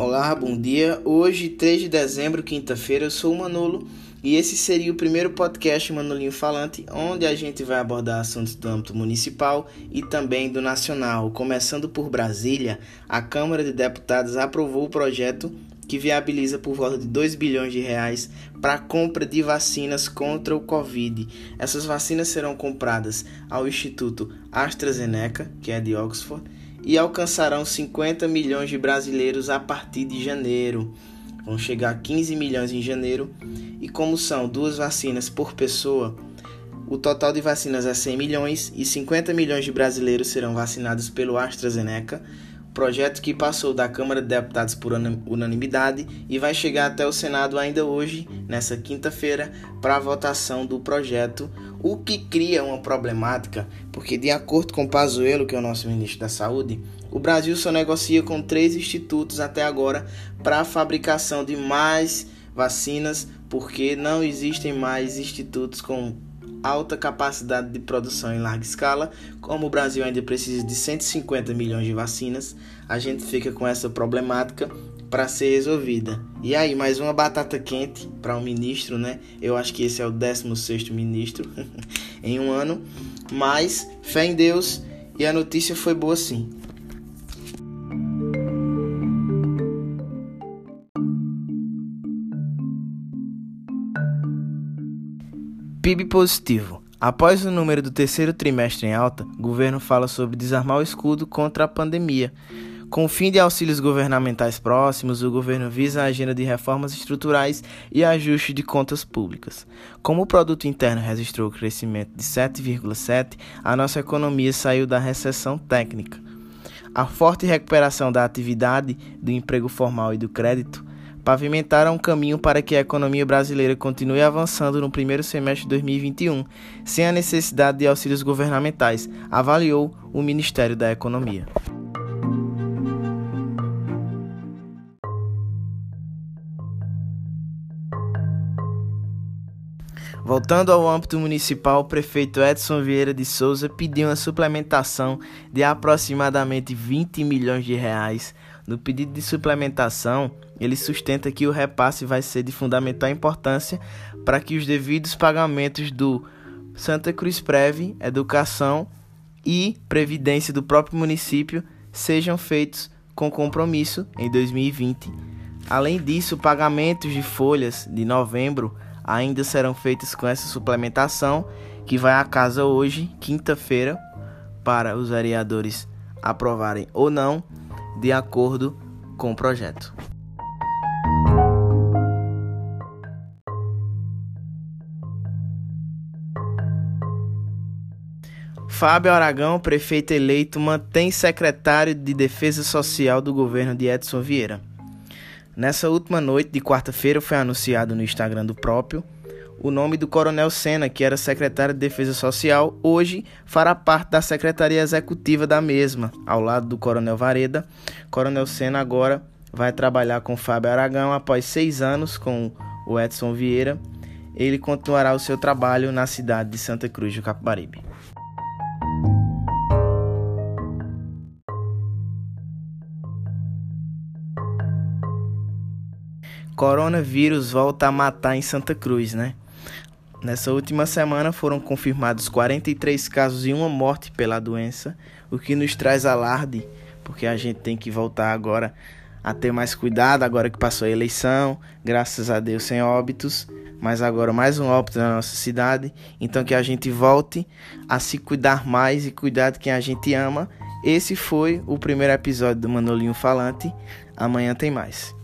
Olá, bom dia. Hoje, 3 de dezembro, quinta-feira, eu sou o Manolo e esse seria o primeiro podcast Manolinho Falante, onde a gente vai abordar assuntos do âmbito municipal e também do nacional. Começando por Brasília, a Câmara de Deputados aprovou o projeto que viabiliza por volta de 2 bilhões de reais para a compra de vacinas contra o Covid. Essas vacinas serão compradas ao Instituto AstraZeneca, que é de Oxford, e alcançarão 50 milhões de brasileiros a partir de janeiro. Vão chegar a 15 milhões em janeiro. E como são duas vacinas por pessoa, o total de vacinas é 100 milhões e 50 milhões de brasileiros serão vacinados pelo AstraZeneca, projeto que passou da Câmara de Deputados por unanimidade e vai chegar até o Senado ainda hoje, nessa quinta-feira, para a votação do projeto, o que cria uma problemática, porque de acordo com Pazuello, que é o nosso ministro da Saúde, o Brasil só negocia com três institutos até agora para a fabricação de mais vacinas, porque não existem mais institutos com alta capacidade de produção em larga escala, como o Brasil ainda precisa de 150 milhões de vacinas, a gente fica com essa problemática para ser resolvida. E aí, mais uma batata quente para o um ministro, né? Eu acho que esse é o 16º ministro em um ano, mas fé em Deus e a notícia foi boa sim. PIB positivo. Após o número do terceiro trimestre em alta, o governo fala sobre desarmar o escudo contra a pandemia. Com o fim de auxílios governamentais próximos, o governo visa a agenda de reformas estruturais e ajuste de contas públicas. Como o produto interno registrou crescimento de 7,7, a nossa economia saiu da recessão técnica. A forte recuperação da atividade, do emprego formal e do crédito pavimentaram um caminho para que a economia brasileira continue avançando no primeiro semestre de 2021, sem a necessidade de auxílios governamentais, avaliou o Ministério da Economia. Voltando ao âmbito municipal, o prefeito Edson Vieira de Souza pediu uma suplementação de aproximadamente 20 milhões de reais. No pedido de suplementação, ele sustenta que o repasse vai ser de fundamental importância para que os devidos pagamentos do Santa Cruz Preve, Educação e Previdência do próprio município sejam feitos com compromisso em 2020. Além disso, pagamentos de folhas de novembro ainda serão feitos com essa suplementação que vai à casa hoje, quinta-feira, para os vereadores aprovarem ou não, de acordo com o projeto. Fábio Aragão, prefeito eleito, mantém secretário de Defesa Social do governo de Edson Vieira. Nessa última noite de quarta-feira foi anunciado no Instagram do próprio o nome do Coronel Sena, que era secretário de Defesa Social, hoje fará parte da secretaria executiva da mesma, ao lado do Coronel Vareda. Coronel Sena agora vai trabalhar com Fábio Aragão após seis anos com o Edson Vieira. Ele continuará o seu trabalho na cidade de Santa Cruz do Capibaribe. Coronavírus volta a matar em Santa Cruz, né? Nessa última semana foram confirmados 43 casos e uma morte pela doença, o que nos traz alarde, porque a gente tem que voltar agora a ter mais cuidado, agora que passou a eleição, graças a Deus sem óbitos, mas agora mais um óbito na nossa cidade, então que a gente volte a se cuidar mais e cuidar de quem a gente ama. Esse foi o primeiro episódio do Manolinho Falante. Amanhã tem mais.